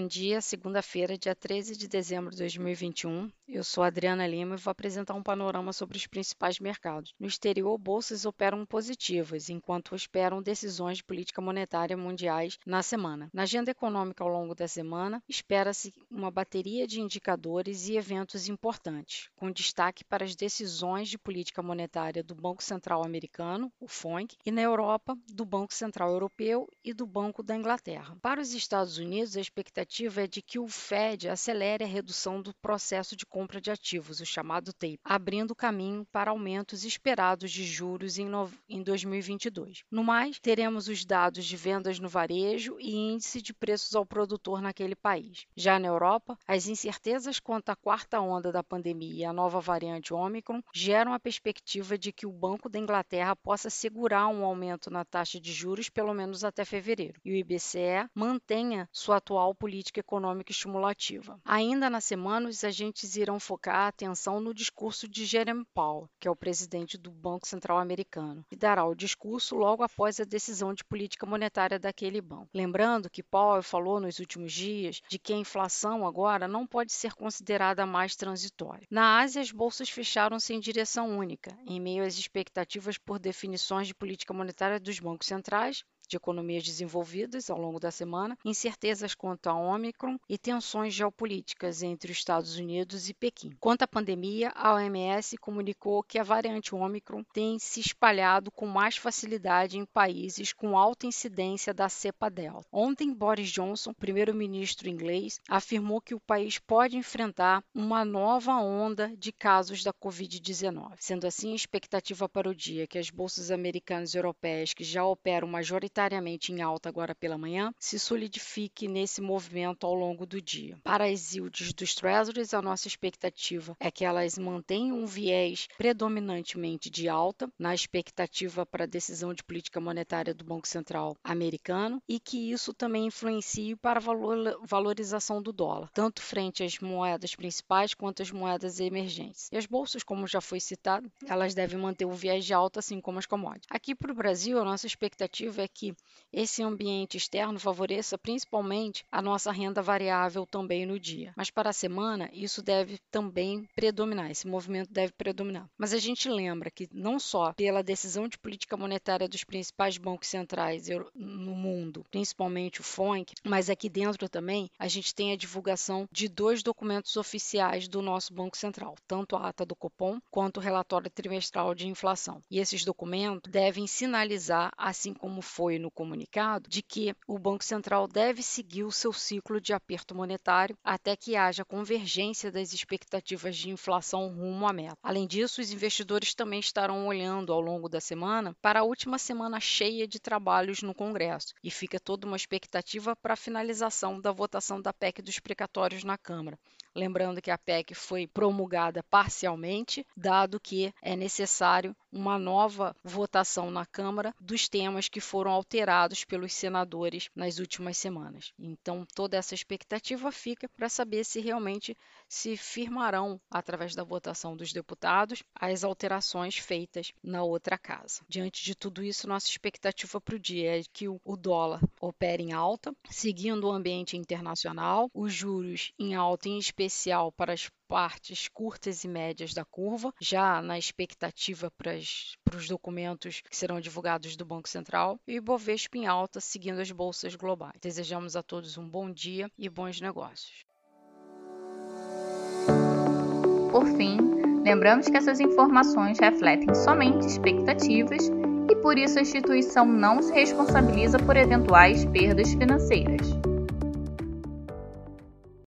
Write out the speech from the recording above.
Bom dia, segunda-feira, dia 13 de dezembro de 2021. Eu sou Adriana Lima e vou apresentar um panorama sobre os principais mercados. No exterior, bolsas operam positivas, enquanto esperam decisões de política monetária mundiais na semana. Na agenda econômica ao longo da semana, espera-se uma bateria de indicadores e eventos importantes, com destaque para as decisões de política monetária do Banco Central Americano, o FONC, e na Europa, do Banco Central Europeu e do Banco da Inglaterra. Para os Estados Unidos, a expectativa expectativa é de que o Fed acelere a redução do processo de compra de ativos, o chamado TAPE, abrindo caminho para aumentos esperados de juros em, no... em 2022. No mais, teremos os dados de vendas no varejo e índice de preços ao produtor naquele país. Já na Europa, as incertezas quanto à quarta onda da pandemia e a nova variante Omicron geram a perspectiva de que o Banco da Inglaterra possa segurar um aumento na taxa de juros pelo menos até fevereiro e o IBCE mantenha sua atual política política econômica estimulativa. Ainda na semana, os agentes irão focar a atenção no discurso de Jeremy Powell, que é o presidente do Banco Central americano, e dará o discurso logo após a decisão de política monetária daquele banco. Lembrando que Powell falou nos últimos dias de que a inflação agora não pode ser considerada mais transitória. Na Ásia, as bolsas fecharam-se em direção única, em meio às expectativas por definições de política monetária dos bancos centrais de economias desenvolvidas ao longo da semana, incertezas quanto a Omicron e tensões geopolíticas entre os Estados Unidos e Pequim. Quanto à pandemia, a OMS comunicou que a variante Omicron tem se espalhado com mais facilidade em países com alta incidência da cepa Delta. Ontem, Boris Johnson, primeiro-ministro inglês, afirmou que o país pode enfrentar uma nova onda de casos da Covid-19. Sendo assim, a expectativa para o dia que as bolsas americanas e europeias, que já operam majoritariamente majoritariamente em alta agora pela manhã, se solidifique nesse movimento ao longo do dia. Para as yields dos Treasuries, a nossa expectativa é que elas mantenham um viés predominantemente de alta, na expectativa para a decisão de política monetária do Banco Central americano, e que isso também influencie para a valorização do dólar, tanto frente às moedas principais quanto às moedas emergentes. E as bolsas, como já foi citado, elas devem manter o viés de alta, assim como as commodities. Aqui para o Brasil, a nossa expectativa é esse ambiente externo favoreça principalmente a nossa renda variável também no dia. Mas para a semana, isso deve também predominar, esse movimento deve predominar. Mas a gente lembra que não só pela decisão de política monetária dos principais bancos centrais no mundo, principalmente o FONC, mas aqui dentro também a gente tem a divulgação de dois documentos oficiais do nosso Banco Central, tanto a ata do Copom quanto o relatório trimestral de inflação. E esses documentos devem sinalizar, assim como foi no comunicado de que o Banco Central deve seguir o seu ciclo de aperto monetário até que haja convergência das expectativas de inflação rumo à meta. Além disso, os investidores também estarão olhando ao longo da semana para a última semana cheia de trabalhos no Congresso e fica toda uma expectativa para a finalização da votação da PEC dos precatórios na Câmara. Lembrando que a PEC foi promulgada parcialmente, dado que é necessário uma nova votação na Câmara dos temas que foram alterados pelos senadores nas últimas semanas. Então, toda essa expectativa fica para saber se realmente se firmarão, através da votação dos deputados, as alterações feitas na outra casa. Diante de tudo isso, nossa expectativa para o dia é que o dólar opere em alta, seguindo o ambiente internacional, os juros em alta, em especial para as partes curtas e médias da curva, já na expectativa para, para os documentos que serão divulgados do Banco Central, e o Bovespa em alta, seguindo as bolsas globais. Desejamos a todos um bom dia e bons negócios. Por fim, lembramos que essas informações refletem somente expectativas e por isso a instituição não se responsabiliza por eventuais perdas financeiras.